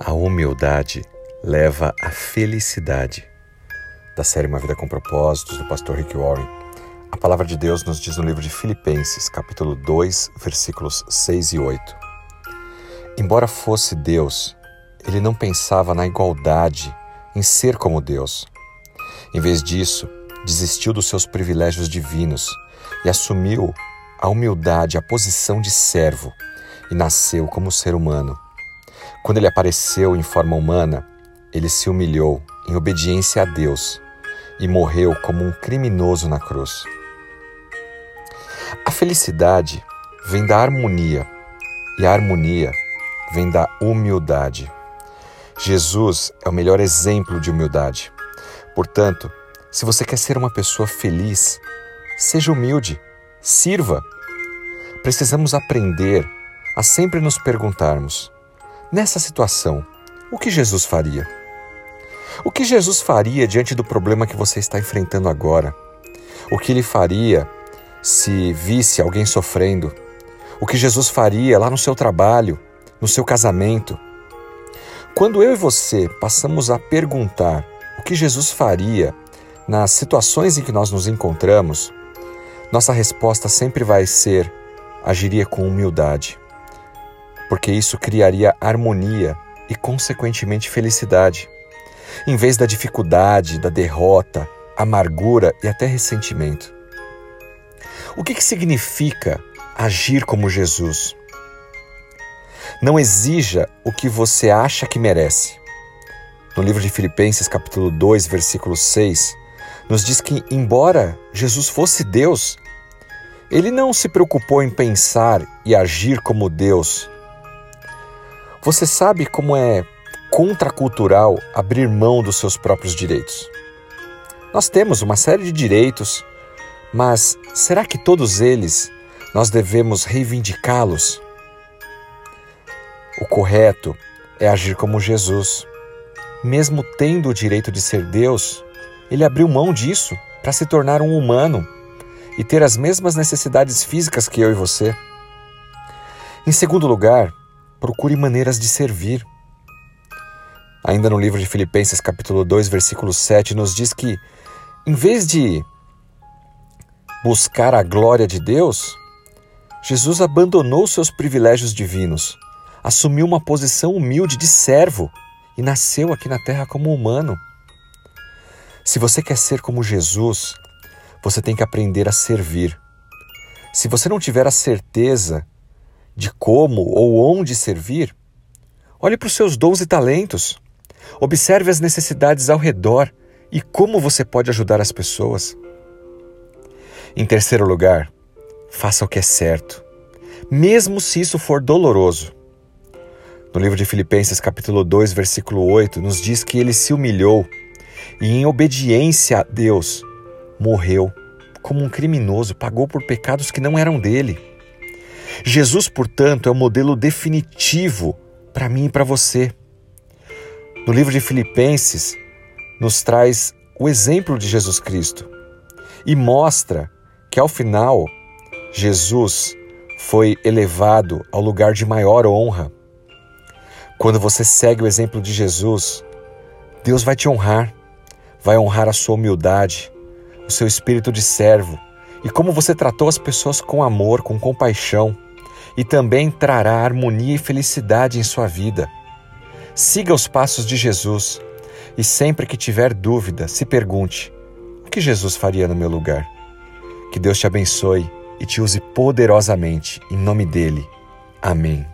A humildade leva à felicidade. Da série Uma Vida com Propósitos, do pastor Rick Warren. A palavra de Deus nos diz no livro de Filipenses, capítulo 2, versículos 6 e 8. Embora fosse Deus, ele não pensava na igualdade, em ser como Deus. Em vez disso, desistiu dos seus privilégios divinos e assumiu a humildade, a posição de servo, e nasceu como ser humano quando ele apareceu em forma humana, ele se humilhou em obediência a Deus e morreu como um criminoso na cruz. A felicidade vem da harmonia e a harmonia vem da humildade. Jesus é o melhor exemplo de humildade. Portanto, se você quer ser uma pessoa feliz, seja humilde, sirva. Precisamos aprender a sempre nos perguntarmos: Nessa situação, o que Jesus faria? O que Jesus faria diante do problema que você está enfrentando agora? O que ele faria se visse alguém sofrendo? O que Jesus faria lá no seu trabalho, no seu casamento? Quando eu e você passamos a perguntar o que Jesus faria nas situações em que nós nos encontramos, nossa resposta sempre vai ser: agiria com humildade porque isso criaria harmonia e, consequentemente, felicidade. Em vez da dificuldade, da derrota, amargura e até ressentimento. O que, que significa agir como Jesus? Não exija o que você acha que merece. No livro de Filipenses, capítulo 2, versículo 6, nos diz que, embora Jesus fosse Deus, ele não se preocupou em pensar e agir como Deus, você sabe como é contracultural abrir mão dos seus próprios direitos? Nós temos uma série de direitos, mas será que todos eles nós devemos reivindicá-los? O correto é agir como Jesus. Mesmo tendo o direito de ser Deus, ele abriu mão disso para se tornar um humano e ter as mesmas necessidades físicas que eu e você. Em segundo lugar, procure maneiras de servir. Ainda no livro de Filipenses, capítulo 2, versículo 7, nos diz que, em vez de buscar a glória de Deus, Jesus abandonou seus privilégios divinos, assumiu uma posição humilde de servo e nasceu aqui na terra como humano. Se você quer ser como Jesus, você tem que aprender a servir. Se você não tiver a certeza de como ou onde servir, olhe para os seus dons e talentos. Observe as necessidades ao redor e como você pode ajudar as pessoas. Em terceiro lugar, faça o que é certo, mesmo se isso for doloroso. No livro de Filipenses, capítulo 2, versículo 8, nos diz que ele se humilhou e, em obediência a Deus, morreu como um criminoso, pagou por pecados que não eram dele. Jesus, portanto, é o modelo definitivo para mim e para você. No livro de Filipenses, nos traz o exemplo de Jesus Cristo e mostra que ao final Jesus foi elevado ao lugar de maior honra. Quando você segue o exemplo de Jesus, Deus vai te honrar, vai honrar a sua humildade, o seu espírito de servo e como você tratou as pessoas com amor, com compaixão e também trará harmonia e felicidade em sua vida. Siga os passos de Jesus e sempre que tiver dúvida, se pergunte: o que Jesus faria no meu lugar? Que Deus te abençoe e te use poderosamente, em nome dele. Amém.